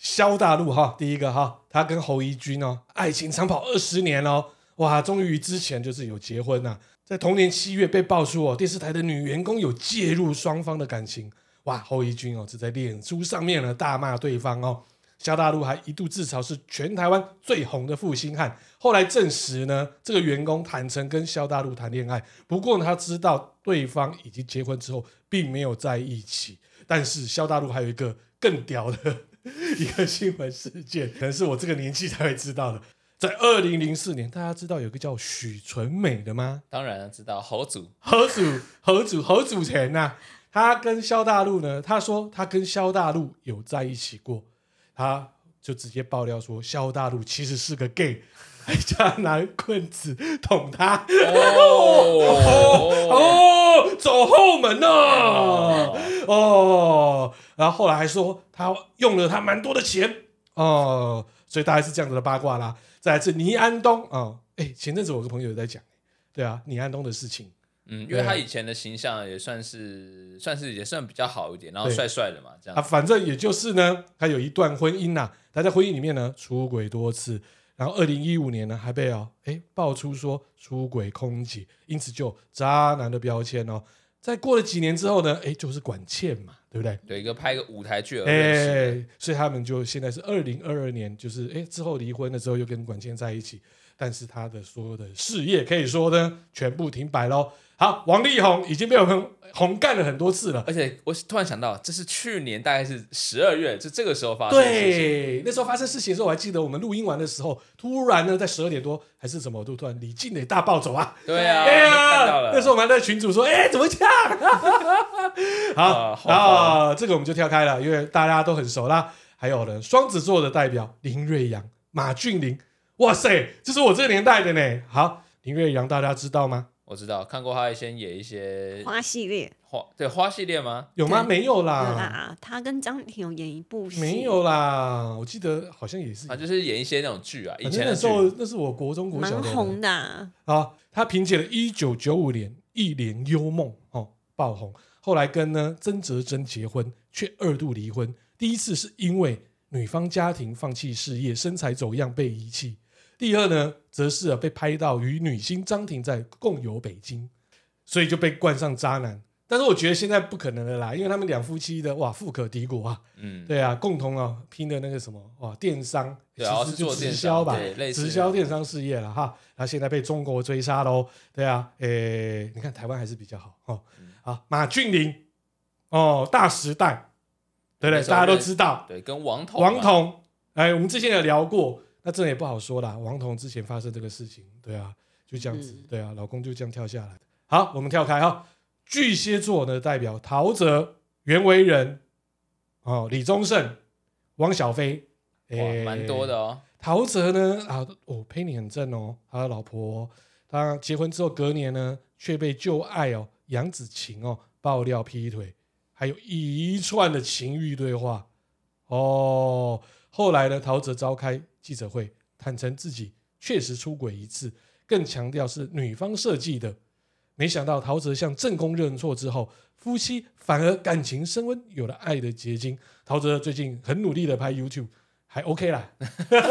A: 萧大陆哈，第一个哈，他跟侯怡君哦，爱情长跑二十年哦，哇，终于之前就是有结婚呐、在同年七月被爆出哦，电视台的女员工有介入双方的感情，哇，侯怡君哦，只在脸书上面呢大骂对方哦。萧大陆还一度自嘲是全台湾最红的负心汉，后来证实呢，这个员工坦诚跟萧大陆谈恋爱，不过呢，他知道对方已经结婚之后，并没有在一起。但是萧大陆还有一个更屌的 *laughs* 一个新闻事件，可能是我这个年纪才会知道的。在二零零四年，大家知道有个叫许纯美的吗？
C: 当然知道，侯祖，
A: 侯祖，侯祖，侯祖贤呐，他跟萧大陆呢，他说他跟萧大陆有在一起过。他就直接爆料说，萧大陆其实是个 gay，还加拿棍子捅他。哦 *laughs* 哦，哦，走后门呢、啊？哦，然后后来还说他用了他蛮多的钱哦，所以大概是这样子的八卦啦。再来是倪安东啊，哎、哦，前阵子我有个朋友在讲，对啊，倪安东的事情。
C: 嗯，因为他以前的形象也算是算是也算比较好一点，然后帅帅的嘛，这样
A: 啊，反正也就是呢，他有一段婚姻呐、啊，他在婚姻里面呢出轨多次，然后二零一五年呢还被哦哎爆出说出轨空姐，因此就渣男的标签哦。在过了几年之后呢，哎就是管倩嘛，对不对？
C: 有一个拍个舞台剧而已，
A: 哎，所以他们就现在是二零二二年，就是哎之后离婚了之后又跟管倩在一起，但是他的所有的事业可以说呢全部停摆喽。好，王力宏已经被我们红干了很多次了，
C: 而且我突然想到，这是去年大概是十二月，就这个时候发生的事情。
A: 对，那时候发生事情的时候，我还记得我们录音完的时候，突然呢，在十二点多还是什么，都突然李静蕾大暴走啊！
C: 对啊，哎呀，看到了。
A: 那时候我们还在群主说，哎，怎么这样？*laughs* 好，然后这个我们就跳开了，因为大家都很熟啦。还有呢，双子座的代表林瑞阳、马俊麟，哇塞，这是我这个年代的呢。好，林月阳大家知道吗？
C: 我知道，看过他先演一些
B: 花系列，
C: 花对花系列吗？
A: 有吗？没有啦。
B: 啦，他跟张庭有演一部戏，
A: 没有啦。我记得好像也是，
C: 他就是演一些那种剧啊。以前
A: 的时候，那是我国中国小
B: 蛮红的啊。
A: 啊，他凭借了一九九五年《一帘幽梦》哦爆红，后来跟呢曾哲珍结婚，却二度离婚。第一次是因为女方家庭放弃事业，身材走样被遗弃。第二呢，则是啊被拍到与女星张庭在共游北京，所以就被冠上渣男。但是我觉得现在不可能的啦，因为他们两夫妻的哇富可敌国啊，嗯，对啊，共同啊拼的那个什么哇电商，其实就直销吧，直销电商事业了哈。然后现在被中国追杀喽，对啊，诶，你看台湾还是比较好哦。好，马俊麟哦，大时代，对不对？大家都知道，
C: 对，跟王彤，
A: 王彤。哎，我们之前有聊过，那这也不好说啦。王彤之前发生这个事情，对啊，就这样子，嗯、对啊，老公就这样跳下来。好，我们跳开哈。巨蟹座呢，代表陶喆、袁惟仁、哦，李宗盛、汪小菲，
C: 哇，蛮多的哦。
A: 陶喆呢，啊，哦，佩妮很正哦，他的老婆、哦，他结婚之后隔年呢，却被旧爱哦杨子晴哦爆料劈腿，还有一串的情欲对话哦。后来呢，陶喆召开记者会，坦承自己确实出轨一次，更强调是女方设计的。没想到陶喆向正宫认错之后，夫妻反而感情升温，有了爱的结晶。陶喆最近很努力的拍 YouTube，还 OK 啦。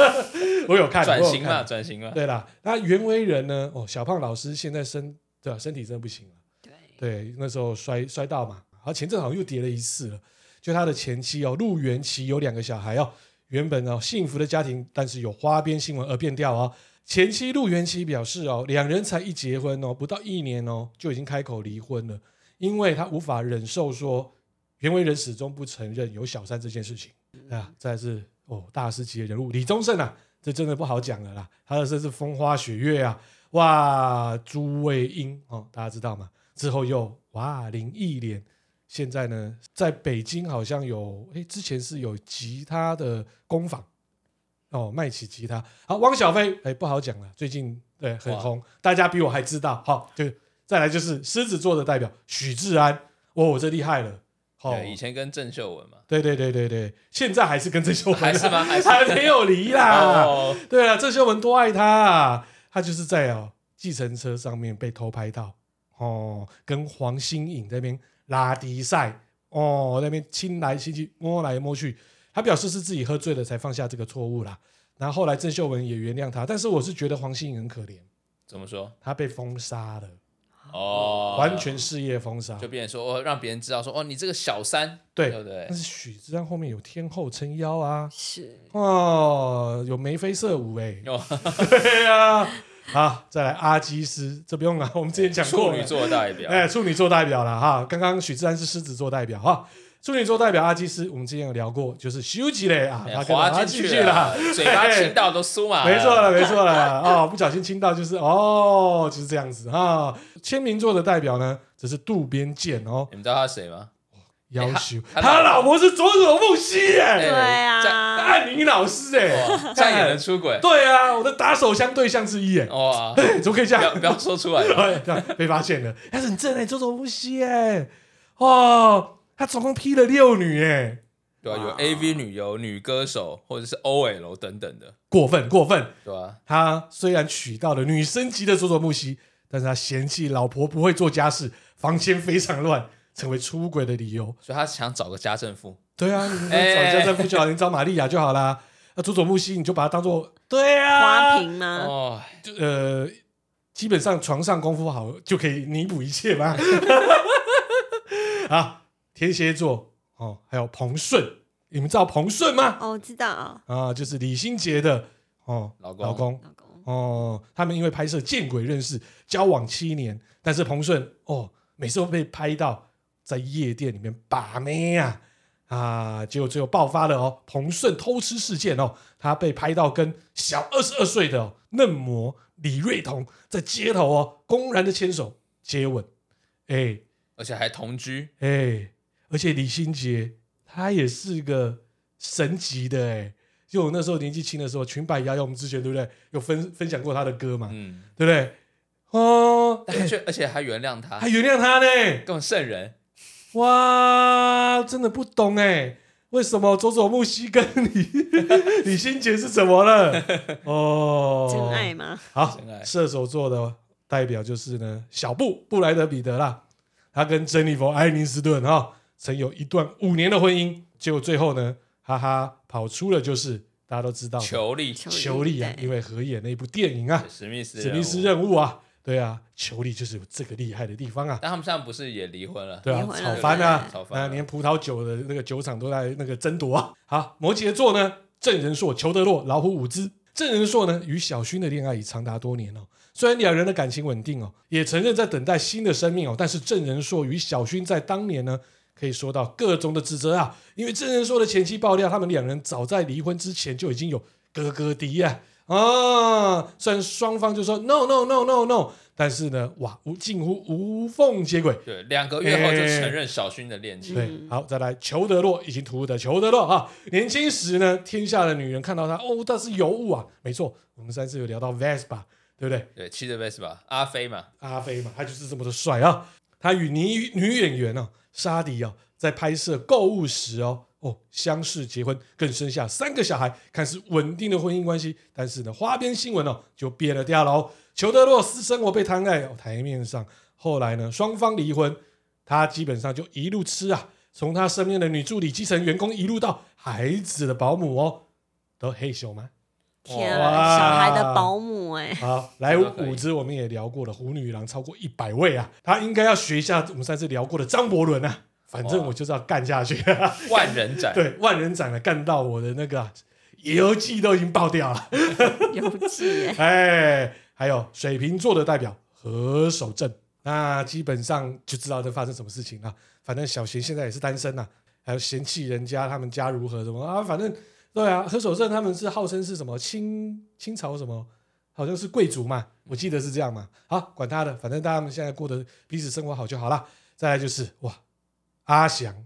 A: *laughs* 我有看
C: 转型嘛，转型嘛。
A: 对啦，那袁惟仁呢？哦，小胖老师现在身对吧？身体真的不行了。对对，那时候摔摔到嘛，好前阵好像又跌了一次了。就他的前妻哦，陆元琪有两个小孩哦，原本哦幸福的家庭，但是有花边新闻而变调哦。前妻陆元琪表示：“哦，两人才一结婚哦，不到一年哦，就已经开口离婚了，因为他无法忍受说袁惟仁始终不承认有小三这件事情啊。再来是哦，大师级的人物李宗盛啊，这真的不好讲了啦，他的这是风花雪月啊，哇，朱卫英哦，大家知道吗？之后又哇林忆莲，现在呢，在北京好像有诶，之前是有吉他的工坊。”哦，卖起吉他好，汪小菲哎，不好讲了，最近对很红，大家比我还知道。好，就再来就是狮子座的代表许志安，哦，这厉害了。好，
C: 以前跟郑秀文嘛，
A: 对对对对对，现在还是跟郑秀文，
C: 还是吗？还是
A: 还没有离啦。哦、对啊，郑秀文多爱他啊，他就是在哦计程车上面被偷拍到，哦，跟黄心颖那边拉迪赛，哦，那边亲来亲去，摸来摸去。他表示是自己喝醉了才放下这个错误啦，然后后来郑秀文也原谅他，但是我是觉得黄心颖很可怜。
C: 怎么说？
A: 他被封杀了，
C: 哦，
A: 完全事业封杀，
C: 就变成说哦，让别人知道说哦，你这个小三，
A: 对，
C: 对不对？
A: 但是许志安后面有天后撑腰啊，
B: 是。
A: 哦，有眉飞色舞哎，哦、*laughs* *laughs* 对呀、啊，好，再来阿基斯，这不用了，我们之前讲过，
C: 处女座代表，
A: 哎，处女座代表了哈，刚刚许志安是狮子座代表哈。处女座代表阿基斯，我们之前有聊过，就是休吉嘞啊，他滑进去了，
C: 嘴巴亲到都酥嘛，
A: 没错了，没错了，哦，不小心亲到就是哦，就是这样子哈。天秤座的代表呢，则是渡边健哦，
C: 你们知道他是谁吗？
A: 夭寿，他老婆是佐佐木希耶，
B: 对啊，
A: 暗影老师哎，
C: 这样也能出轨？*laughs*
A: 对啊，我的打手枪对象之一哎，
C: 哇，*laughs*
A: 怎么可以这样？
C: 不要说出来，*laughs*
A: 被发现了，他很正哎，佐佐木希耶，哦。他总共劈了六女哎，
C: 对啊，有 AV 女优、女歌手或者是 OL 等等的，
A: 过分过分，
C: 对啊，
A: 他虽然娶到了女生级的佐佐木希，但是他嫌弃老婆不会做家事，房间非常乱，成为出轨的理由，
C: 所以他想找个家政妇。
A: 对啊，你们找家政妇就好，你找玛利亚就好啦。那佐佐木希你就把他当做对啊
B: 花瓶吗？
C: 哦，
A: 就呃，基本上床上功夫好就可以弥补一切吧？*laughs* 好。天蝎座哦，还有彭顺，你们知道彭顺吗？
B: 哦，知道
A: 啊，就是李心洁的哦
C: 老公，
A: 老公，老公哦，他们因为拍摄《见鬼》认识，交往七年，但是彭顺哦，每次都被拍到在夜店里面把妹啊啊，结果最后爆发了哦，彭顺偷吃事件哦，他被拍到跟小二十二岁的、哦、嫩模李瑞彤在街头哦，公然的牵手接吻，哎，
C: 而且还同居，
A: 哎。而且李心洁她也是个神级的哎，就我那时候年纪轻的时候，裙摆鸭，我们之前对不对？有分分享过他的歌嘛？嗯，对不对？哦，
C: 而且而且还原谅他，
A: 还原谅他呢，
C: 这种圣人
A: 哇，真的不懂哎，为什么佐佐木希跟李 *laughs* 李心洁是怎么了？哦，
B: 真爱吗？
A: 好，射手座的代表就是呢，小布布莱德彼得啦，他跟珍妮佛艾尼斯顿哈。曾有一段五年的婚姻，结果最后呢，哈哈，跑出了就是大家都知道
C: 裘力，
A: 裘力啊，因为合演那部电影啊，
C: 史密斯
A: 史密斯任务啊，对啊，球力就是有这个厉害的地方啊。
C: 但他们现在不是也离婚了？
A: 对啊，吵翻啊，吵翻啊，连葡萄酒的那个酒厂都在那个争夺啊。好，摩羯座呢，郑仁硕、裘德洛、老虎伍兹。郑仁硕呢，与小薰的恋爱已长达多年哦，虽然两人的感情稳定哦，也承认在等待新的生命哦，但是郑仁硕与小薰在当年呢。可以说到各种的指责啊，因为证人说的前妻爆料，他们两人早在离婚之前就已经有哥哥弟啊啊！虽然双方就说 no no no no no，但是呢，哇，无近乎无缝接轨。
C: 对，两个月后就承认小薰的恋情。
A: 对，好，再来，裘德洛已经秃的裘德洛啊，年轻时呢，天下的女人看到他，哦，他是尤物啊，没错，我们上次有聊到 Vespa，对不对？
C: 对，骑着 Vespa，阿飞嘛，
A: 阿飞嘛，他就是这么的帅啊。他与女女演员哦，莎迪哦，在拍摄购物时哦哦相识结婚，更生下三个小孩，看似稳定的婚姻关系。但是呢，花边新闻哦就变了调了哦。裘德洛私生活被摊在台面上，后来呢，双方离婚，他基本上就一路吃啊，从他身边的女助理、基层员工，一路到孩子的保姆哦，都嘿咻吗？
B: 天啊，小孩的保姆哎、欸！
A: 好，来舞姿我们也聊过了，虎女郎超过一百位啊，他应该要学一下我们上次聊过的张伯伦啊。反正我就是要干下去，*laughs*
C: 万人斩，
A: 对，万人斩了，干到我的那个游记都已经爆掉了。*laughs*
B: 游记 *laughs*
A: 哎，还有水瓶座的代表何守正，那基本上就知道这发生什么事情了。反正小贤现在也是单身呐，还有嫌弃人家他们家如何什么啊，反正。对啊，何守正他们是号称是什么清清朝什么，好像是贵族嘛，我记得是这样嘛。好，管他的，反正大家们现在过得彼此生活好就好了。再来就是哇，阿翔，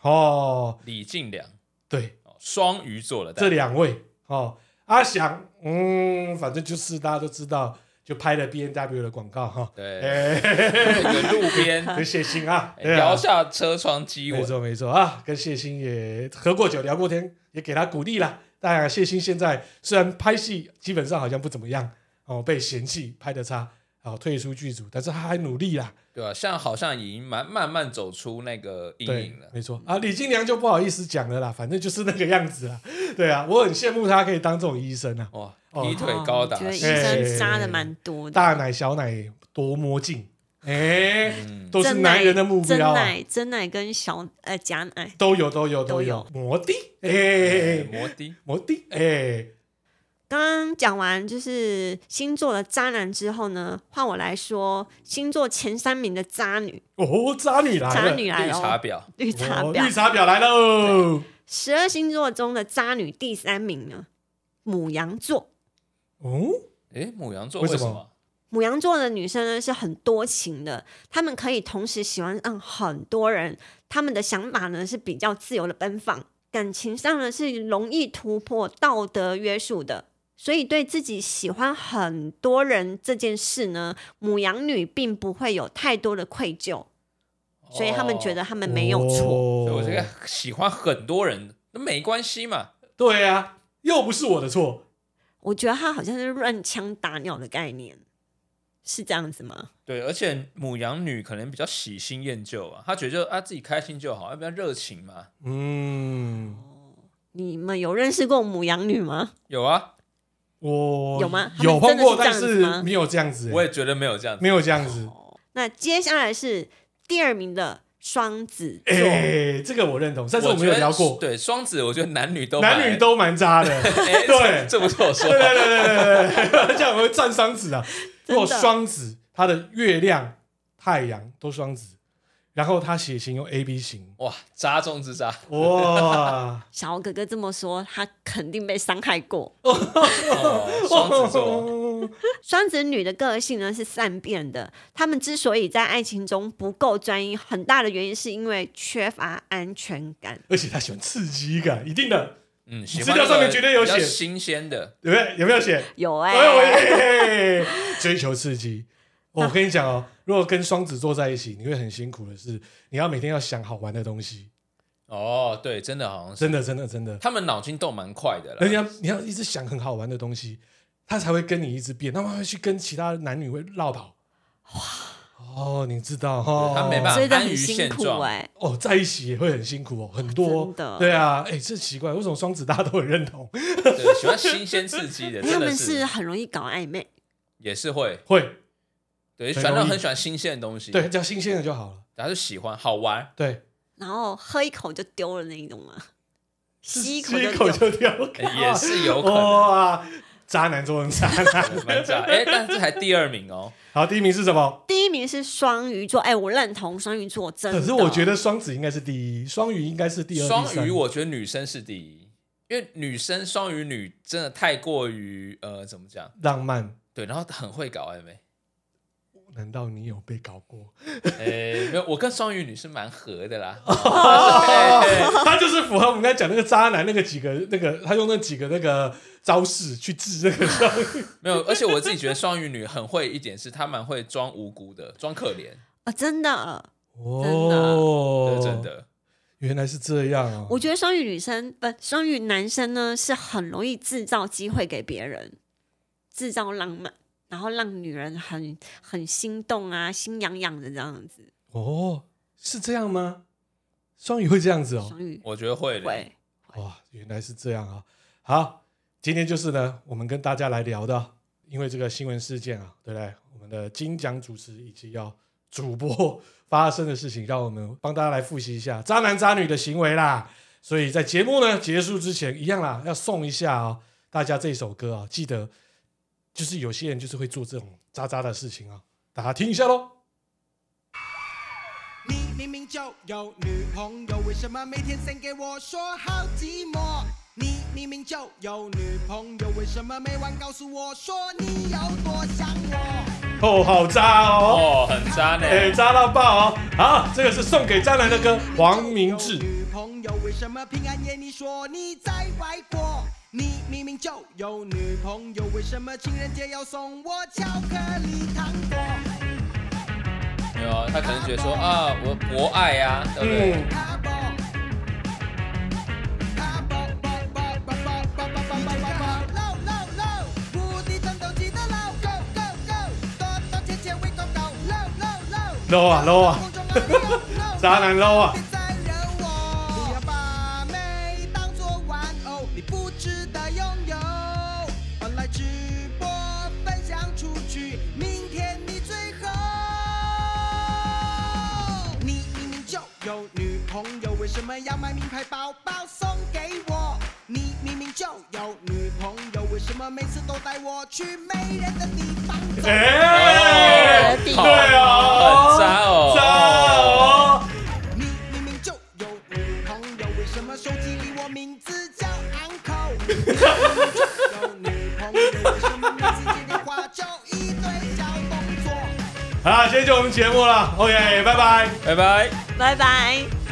A: 哦，
C: 李进良，
A: 对，
C: 双鱼座的
A: 这两位。哦，阿翔，嗯，反正就是大家都知道。就拍了 B N W 的广告哈，
C: 对，跟路边。*laughs*
A: 跟谢忻啊，
C: 摇下车窗激吻，
A: 没错没错。啊，跟谢忻也喝过酒聊过天，也给他鼓励了。当然，谢忻现在虽然拍戏基本上好像不怎么样哦，被嫌弃拍的差，哦退出剧组，但是他还努力啦。
C: 对啊，像好像已经慢慢慢走出那个阴影了。
A: 没错啊，李金良就不好意思讲了啦，反正就是那个样子啦。对啊，我很羡慕他可以当这种医生啊。
C: 哇，劈腿高达，
B: 觉得医生杀的蛮多的。
A: 大奶小奶多魔镜，哎，*laughs* 都是男人的目标。
B: 真奶、真奶跟小呃假奶
A: 都有，都有，都有。摩的，哎，
C: 摩的，
A: 摩的，哎。
B: 刚刚讲完就是星座的渣男之后呢，换我来说星座前三名的渣女
A: 哦，渣女来了，
B: 渣女来了，
C: 绿茶婊，*laughs*
B: 绿茶婊，
A: 绿茶婊来喽！
B: 十二星座中的渣女第三名呢，母羊座。
A: 哦，
C: 哎，母羊座为什么？
B: 母羊座的女生呢是很多情的，她们可以同时喜欢上很多人，她们的想法呢是比较自由的奔放，感情上呢是容易突破道德约束的。所以，对自己喜欢很多人这件事呢，母羊女并不会有太多的愧疚，所以他们觉得他们没有错。
A: 哦、
C: 我这个喜欢很多人，那没关系嘛？
A: 对啊，又不是我的错。
B: 我觉得他好像是乱枪打鸟的概念，是这样子吗？
C: 对，而且母羊女可能比较喜新厌旧啊，她觉得啊自己开心就好，要比较热情嘛。
A: 嗯，
B: 你们有认识过母羊女吗？
C: 有啊。
A: 我
B: 有吗？
A: 有碰过，但是没有这样子。
C: 我也觉得没有这样子，
A: 没有这样子。
B: 哦、那接下来是第二名的双子座，
A: 哎，这个我认同。上次我们有聊过，
C: 对双子，我觉得男女都
A: 男女都蛮渣的。*laughs* 对，
C: 这不是我说。
A: 对对对对对对，这样我会占双子啊。*laughs* 如果双子，他的月亮、太阳都双子。然后他血型用 A B 型，
C: 哇，渣中之渣，
A: 哇！*laughs*
B: 小哥哥这么说，他肯定被伤害过。
C: 哦、双子座，
B: 双子女的个性呢是善变的，他们之所以在爱情中不够专一，很大的原因是因为缺乏安全感，
A: 而且他喜欢刺激感，一定的。
C: 嗯，
A: 资料上面绝对有写
C: 新鲜的，
A: 对不对？有没有写？
B: 有哎、欸，
A: 追求刺激。我跟你讲哦，如果跟双子座在一起，你会很辛苦的是，你要每天要想好玩的东西。
C: 哦，对，真的好像是
A: 真的，真的，真的。他
C: 们脑筋动蛮快的啦。
A: 人家你要一直想很好玩的东西，他才会跟你一直变，他们会去跟其他男女会绕跑。哇，哦，你知道哈？
C: 他没办法安于现状
B: 哎。
A: 哦，在一起也会很辛苦哦，很多。对啊，哎，这奇怪，为什么双子大家都很认同？
C: 对，喜欢新鲜刺激的，*laughs*
B: 他们是很容易搞暧昧，
C: 也是会
A: 会。
C: 对，喜欢那种很喜欢新鲜的东西，
A: 对，只要新鲜的就好了。
C: 然后就喜欢好玩，
A: 对。
B: 然后喝一口就丢了那一种嘛，吸一口
A: 就丢，
C: 也是有可能。
A: 哇，渣男做成渣男，
C: 蛮渣。哎，但这还第二名哦。
A: 好，第一名是什么？
B: 第一名是双鱼座。哎，我认同双鱼座，真的。
A: 可是我觉得双子应该是第一，双鱼应该是第二。
C: 双鱼，我觉得女生是第一，因为女生双鱼女真的太过于呃，怎么讲？
A: 浪漫。
C: 对，然后很会搞暧昧。
A: 难道你有被搞过？
C: 哎、欸，没有，我跟双鱼女是蛮合的啦。*laughs*
A: 他就是符合我们刚才讲那个渣男那个几个那个，他用那几个那个招式去治那个双鱼。*laughs*
C: 没有，而且我自己觉得双鱼女很会一点，是她蛮会装无辜的，装可怜
B: 啊，真的，
A: 哦，
C: 真的，真的，
A: 原来是这样啊。
B: 我觉得双鱼女生不，双鱼男生呢是很容易制造机会给别人，制造浪漫。然后让女人很很心动啊，心痒痒的这样子。
A: 哦，是这样吗？双鱼会这样子哦。
B: 双鱼，
C: 我觉得会的。
B: 会。
A: 哇，原来是这样啊！好，今天就是呢，我们跟大家来聊的，因为这个新闻事件啊，对不对？我们的金奖主持以及要主播发生的事情，让我们帮大家来复习一下渣男渣女的行为啦。所以在节目呢结束之前，一样啦，要送一下啊、哦，大家这首歌啊，记得。就是有些人就是会做这种渣渣的事情啊，大家听一下喽。你明明就有女朋友，为什么每天先给我说好寂寞？你明明就有女朋友，为什么每晚告诉我说你有多想我？哦，好渣哦，
C: 哦，很渣呢，
A: 哎，渣到爆哦！好，这个是送给渣男的歌，黄明志。女朋友为什么平安夜你说你在外国？你明明就有女朋友，为什么情人节要送我巧克力糖果？
C: 没有啊，他可能觉得说啊，我博爱呀，对不对
A: ？low 啊 low 啊，渣男 low 啊！为什么要买名牌包包送给我？你明明就有女朋友，为什么每次都带我去没人的地方？哎，对哦，
C: 很渣哦，
A: 渣哦！你明明就有女朋友，为什么手机里我名字叫 Uncle？*laughs* 你明明就有女朋友，为什么每次接电话就一堆小动作？好，今天就我们节目了，OK，拜拜，
C: 拜拜，
B: 拜拜。